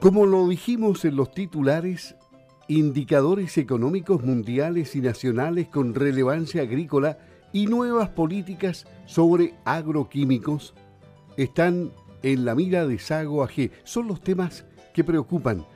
Como lo dijimos en los titulares, indicadores económicos mundiales y nacionales con relevancia agrícola y nuevas políticas sobre agroquímicos están en la mira de Sago AG. Son los temas que preocupan.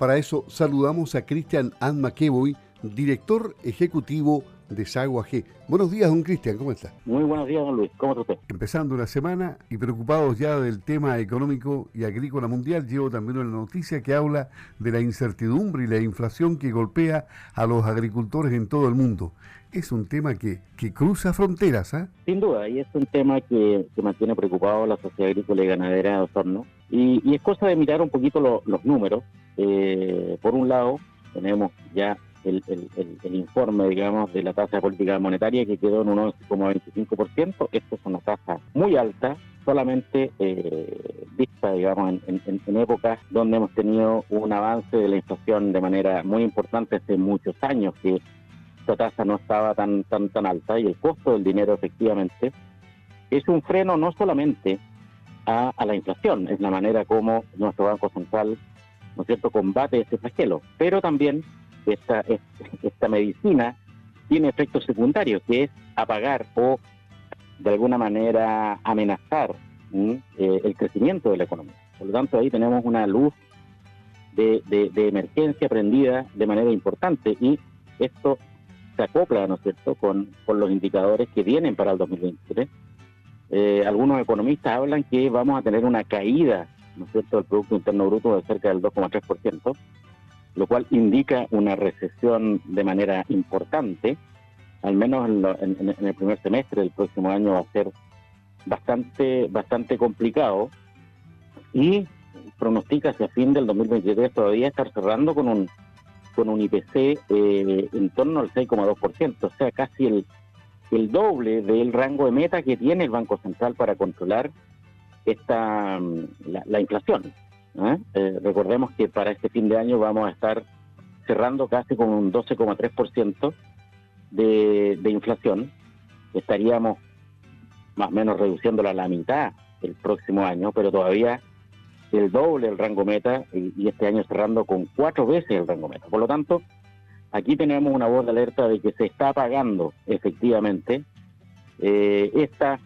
Para eso saludamos a Cristian Ann McEvoy, director ejecutivo de Sago AG. Buenos días, don Cristian, ¿cómo está? Muy buenos días, don Luis, ¿cómo está usted? Empezando la semana y preocupados ya del tema económico y agrícola mundial, llevo también una noticia que habla de la incertidumbre y la inflación que golpea a los agricultores en todo el mundo. Es un tema que, que cruza fronteras, ¿ah? Sin duda, y es un tema que, que mantiene preocupado a la sociedad agrícola y ganadera de Osorno. Y, y es cosa de mirar un poquito los números. Eh, por un lado, tenemos ya el, el, informe, digamos, de la tasa de política monetaria que quedó en un 11,25%. Esto es una tasa muy alta, solamente eh, vista, digamos, en, en, épocas donde hemos tenido un avance de la inflación de manera muy importante hace muchos años, que esta tasa no estaba tan, tan, tan alta y el costo del dinero efectivamente es un freno no solamente a, a la inflación, es la manera como nuestro Banco Central, ¿no es cierto?, combate ese flagelo, pero también esta, esta medicina tiene efectos secundarios, que es apagar o de alguna manera amenazar eh, el crecimiento de la economía. Por lo tanto, ahí tenemos una luz de, emergencia prendida de manera importante y esto se acopla, ¿no es cierto?, con, con los indicadores que vienen para el 2023. Eh, algunos economistas hablan que vamos a tener una caída, ¿no es cierto?, del Producto Interno Bruto de cerca del 2,3%, lo cual indica una recesión de manera importante, al menos en, el primer semestre del próximo año va a ser bastante, bastante complicado y pronostica hacia fin del 2023 todavía estar cerrando con un con un IPC eh, en torno al 6,2%, o sea, casi el, el doble del rango de meta que tiene el Banco Central para controlar esta la, la inflación. ¿Eh? Eh, recordemos que para este fin de año vamos a estar cerrando casi con un 12,3% de, de inflación. Estaríamos más o menos reduciéndola a la mitad el próximo año, pero todavía el doble el rango meta y, este año cerrando con cuatro veces el rango meta. Por lo tanto, aquí tenemos una voz de alerta de que se está pagando efectivamente eh, estas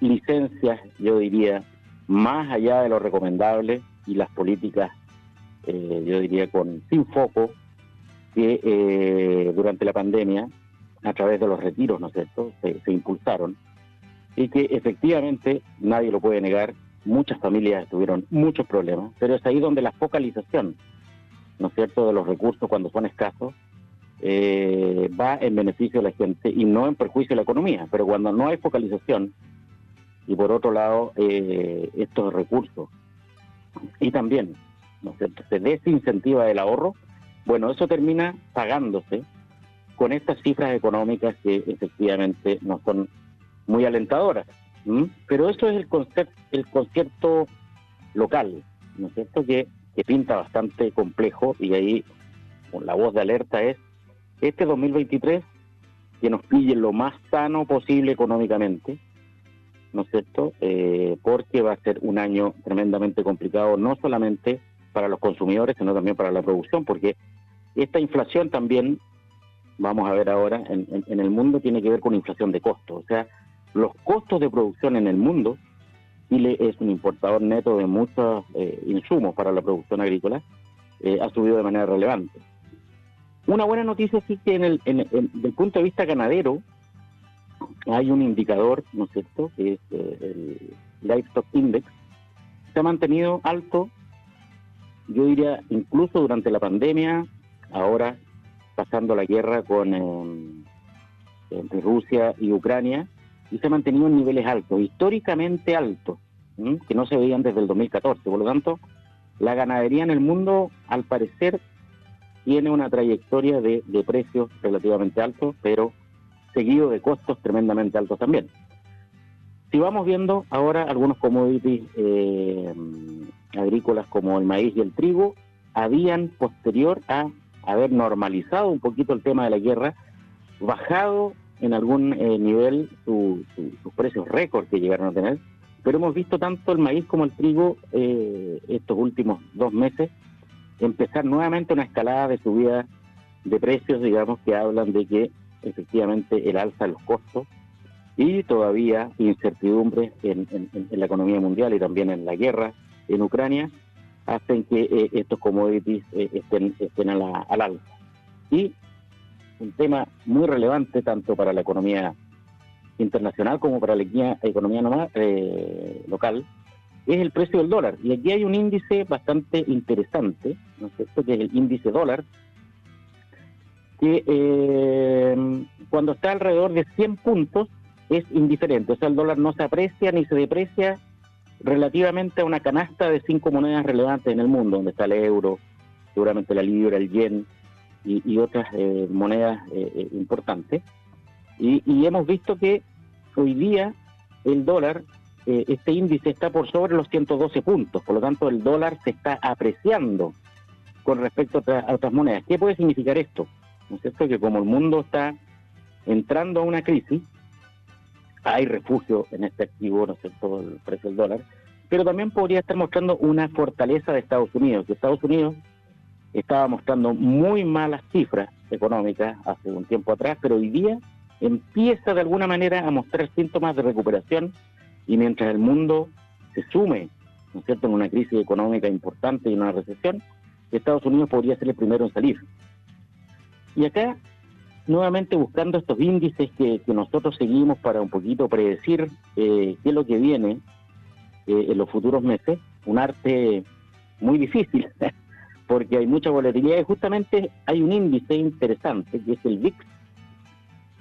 licencias, yo diría, más allá de lo recomendable y las políticas, eh, yo diría, con sin foco, que eh, durante la pandemia, a través de los retiros, ¿no es cierto?, se, impulsaron y que efectivamente, nadie lo puede negar, muchas familias tuvieron muchos problemas, pero es ahí donde la focalización, ¿no es cierto?, de los recursos cuando son escasos, eh, va en beneficio de la gente y no en perjuicio de la economía. Pero cuando no hay focalización y por otro lado estos recursos y también ¿no se desincentiva el ahorro, bueno, eso termina pagándose con estas cifras económicas que efectivamente no son muy alentadoras. Pero eso es el concepto, el concierto local, ¿no es cierto? Que, que pinta bastante complejo y ahí la voz de alerta es este 2023 que nos pille lo más sano posible económicamente, ¿no es cierto? Eh, porque va a ser un año tremendamente complicado, no solamente para los consumidores, sino también para la producción, porque esta inflación también, vamos a ver ahora, en, el mundo tiene que ver con inflación de costos, o sea, los costos de producción en el mundo, Chile es un importador neto de muchos eh, insumos para la producción agrícola, eh, ha subido de manera relevante. Una buena noticia sí que en el, en, el punto de vista ganadero, hay un indicador, ¿no es cierto?, que es eh, el Livestock Index, se ha mantenido alto, yo diría, incluso durante la pandemia, ahora pasando la guerra con eh, entre Rusia y Ucrania, y se ha mantenido en niveles altos, históricamente altos, que no se veían desde el 2014. Por lo tanto, la ganadería en el mundo, al parecer, tiene una trayectoria de, de precios relativamente altos, pero seguido de costos tremendamente altos también. Si vamos viendo ahora algunos commodities eh, agrícolas como el maíz y el trigo, habían posterior a haber normalizado un poquito el tema de la guerra, bajado en algún eh, nivel sus precios récord que llegaron a tener, pero hemos visto tanto el maíz como el trigo eh, estos últimos dos meses empezar nuevamente una escalada de subida de precios, digamos, que hablan de que efectivamente el alza de los costos y todavía incertidumbre en, la economía mundial y también en la guerra en Ucrania hacen que eh, estos commodities eh, estén, estén a la, al alza. Y un tema muy relevante tanto para la economía internacional como para la economía eh, local es el precio del dólar. Y aquí hay un índice bastante interesante, ¿no es cierto?, que es el índice dólar, que eh, cuando está alrededor de 100 puntos es indiferente. O sea, el dólar no se aprecia ni se deprecia relativamente a una canasta de cinco monedas relevantes en el mundo, donde está el euro, seguramente la libra, el yen y, otras eh, monedas eh, importantes. Y, hemos visto que hoy día el dólar este índice está por sobre los 112 puntos, por lo tanto el dólar se está apreciando con respecto a, otras monedas. ¿Qué puede significar esto? ¿No es cierto? Que como el mundo está entrando a una crisis, hay refugio en este activo, ¿no es cierto?, el precio del dólar, pero también podría estar mostrando una fortaleza de Estados Unidos, que Estados Unidos estaba mostrando muy malas cifras económicas hace un tiempo atrás, pero hoy día empieza de alguna manera a mostrar síntomas de recuperación y mientras el mundo se sume, ¿no es cierto?, en una crisis económica importante y una recesión, Estados Unidos podría ser el primero en salir. Y acá, nuevamente buscando estos índices que, nosotros seguimos para un poquito predecir eh, qué es lo que viene eh, en los futuros meses, un arte muy difícil, porque hay mucha volatilidad y justamente hay un índice interesante que es el VIX,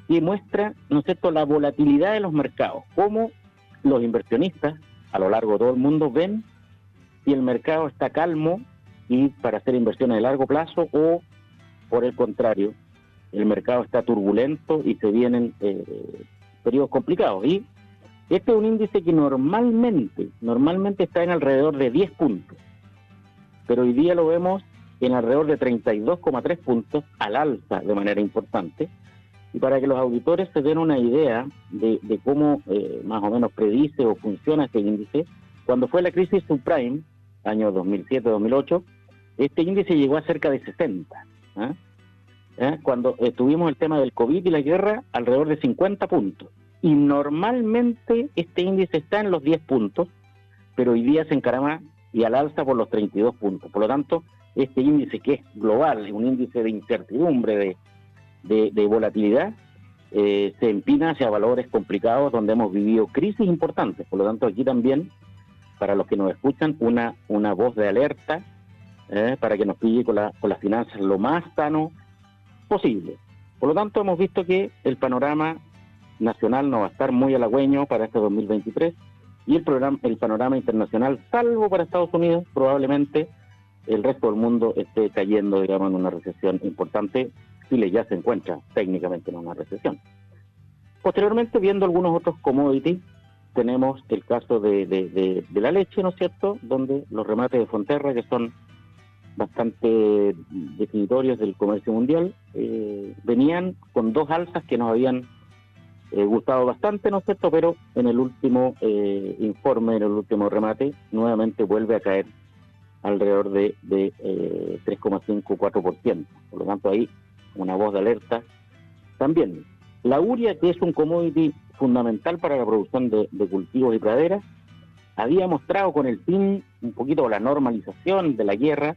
que muestra, ¿no es cierto?, la volatilidad de los mercados, cómo los inversionistas a lo largo de todo el mundo ven si el mercado está calmo y para hacer inversiones de largo plazo o por el contrario, el mercado está turbulento y se vienen eh, periodos complicados. Y este es un índice que normalmente, normalmente está en alrededor de 10 puntos, pero hoy día lo vemos en alrededor de 32,3 puntos al alza de manera importante y para que los auditores se den una idea de, cómo eh, más o menos predice o funciona este índice, cuando fue la crisis subprime, año 2007-2008, este índice llegó a cerca de 60. ¿Ah? ¿Ah? Cuando tuvimos el tema del COVID y la guerra, alrededor de 50 puntos. Y normalmente este índice está en los 10 puntos, pero hoy día se encarama y al alza por los 32 puntos. Por lo tanto, este índice que es global, es un índice de incertidumbre, de, volatilidad eh, se empina hacia valores complicados donde hemos vivido crisis importantes. Por lo tanto, aquí también, para los que nos escuchan, una, una voz de alerta eh, para que nos pille con, la, con las finanzas lo más sano posible. Por lo tanto, hemos visto que el panorama nacional no va a estar muy halagüeño para este 2023 y el, programa, el panorama internacional, salvo para Estados Unidos, probablemente el resto del mundo esté cayendo, digamos, en una recesión importante Chile ya se encuentra técnicamente en una recesión. Posteriormente, viendo algunos otros commodities, tenemos el caso de, la leche, ¿no es cierto?, donde los remates de Fonterra, que son bastante definitorios del comercio mundial, eh, venían con dos alzas que nos habían eh, gustado bastante, ¿no es cierto?, pero en el último eh, informe, en el último remate, nuevamente vuelve a caer alrededor de, de 3,5-4%. Por lo tanto, ahí una voz de alerta. También, la uria, que es un commodity fundamental para la producción de, cultivos y praderas, había mostrado con el fin, un poquito la normalización de la guerra,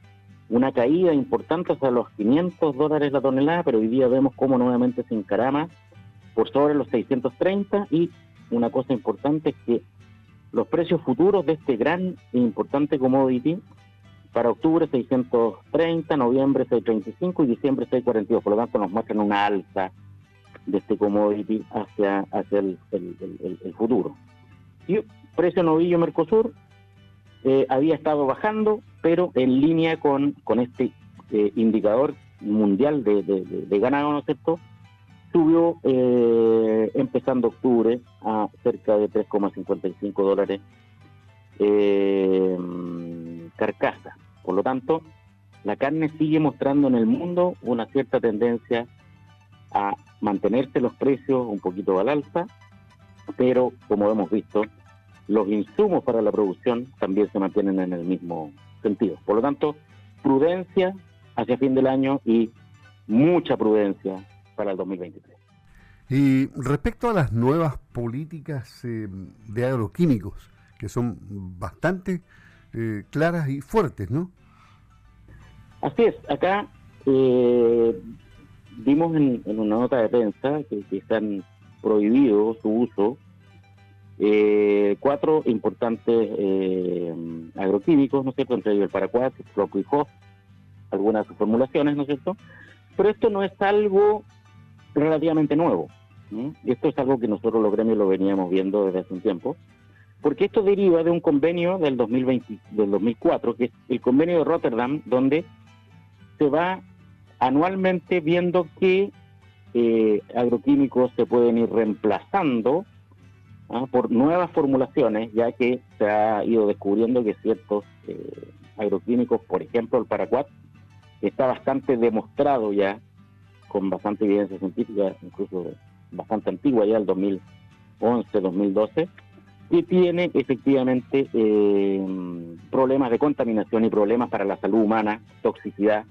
una caída importante hasta los 500 dólares la tonelada, pero hoy día vemos cómo nuevamente se encarama por sobre los 630 y una cosa importante es que los precios futuros de este gran e importante commodity para octubre 630, noviembre 635 y diciembre 642. Por lo tanto, nos muestran una alza de este commodity hacia, hacia el, futuro. Y precio novillo Mercosur eh, había estado bajando, pero en línea con, con este eh, indicador mundial de, de, ganado, ¿no es cierto? Subió eh, empezando octubre a cerca de 3,55 dólares carcasa. Por lo tanto, la carne sigue mostrando en el mundo una cierta tendencia a mantenerse los precios un poquito al alza, pero como hemos visto, los insumos para la producción también se mantienen en el mismo sentido. Por lo tanto, prudencia hacia fin del año y mucha prudencia para el 2023. Y respecto a las nuevas políticas eh, de agroquímicos, que son bastante eh, claras y fuertes, ¿no? Así es, acá eh, vimos en, una nota de prensa que, están prohibidos su uso eh, cuatro importantes eh, agroquímicos, ¿no es? Entre ellos el paraquat, el algunas formulaciones, ¿no es cierto? Pero esto no es algo relativamente nuevo. Esto es algo que nosotros los gremios lo veníamos viendo desde hace un tiempo, porque esto deriva de un convenio del 2020, del 2004, que es el convenio de Rotterdam, donde se va anualmente viendo qué eh, agroquímicos se pueden ir reemplazando por nuevas formulaciones, ya que se ha ido descubriendo que ciertos eh, agroquímicos, por ejemplo el paraquat, está bastante demostrado ya, con bastante evidencia científica, incluso bastante antigua ya, el 2011, 2012, que tiene efectivamente eh, problemas de contaminación y problemas para la salud humana, toxicidad,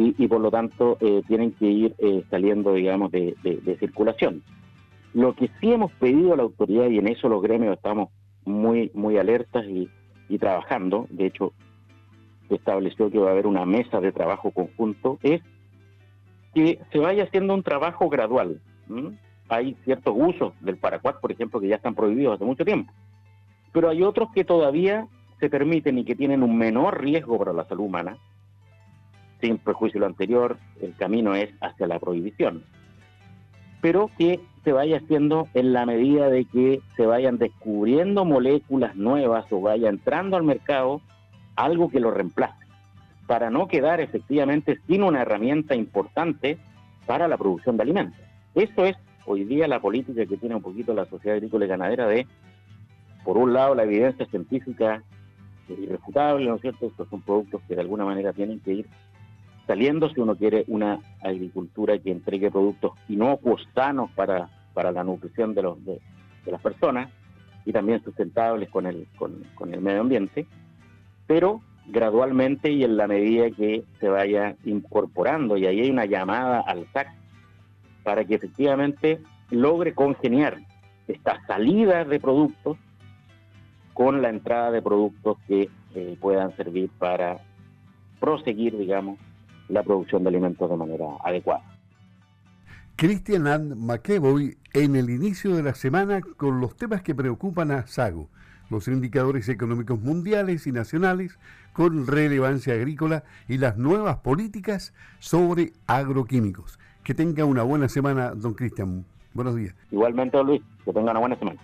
y, por lo tanto eh, tienen que ir eh, saliendo, digamos, de, circulación. Lo que sí hemos pedido a la autoridad, y en eso los gremios estamos muy, muy alertas y, trabajando, de hecho, estableció que va a haber una mesa de trabajo conjunto, es que se vaya haciendo un trabajo gradual. Hay ciertos usos del paraquat, por ejemplo, que ya están prohibidos hace mucho tiempo, pero hay otros que todavía se permiten y que tienen un menor riesgo para la salud humana, sin prejuicio lo anterior, el camino es hacia la prohibición. Pero que se vaya haciendo en la medida de que se vayan descubriendo moléculas nuevas o vaya entrando al mercado algo que lo reemplace, para no quedar efectivamente sin una herramienta importante para la producción de alimentos. Eso es hoy día la política que tiene un poquito la sociedad agrícola y ganadera de, por un lado, la evidencia científica irrefutable, ¿no es cierto? Estos son productos que de alguna manera tienen que ir saliendo si uno quiere una agricultura que entregue productos inocuos, sanos para, para la nutrición de, las personas y también sustentables con el, con, con el medio ambiente, pero gradualmente y en la medida que se vaya incorporando, y ahí hay una llamada al SAC para que efectivamente logre congeniar esta salida de productos con la entrada de productos que eh, puedan servir para proseguir, digamos, la producción de alimentos de manera adecuada. Cristian And McEvoy en el inicio de la semana con los temas que preocupan a SAGO, los indicadores económicos mundiales y nacionales con relevancia agrícola y las nuevas políticas sobre agroquímicos. Que tenga una buena semana, don Cristian. Buenos días. Igualmente, Luis, que tenga una buena semana.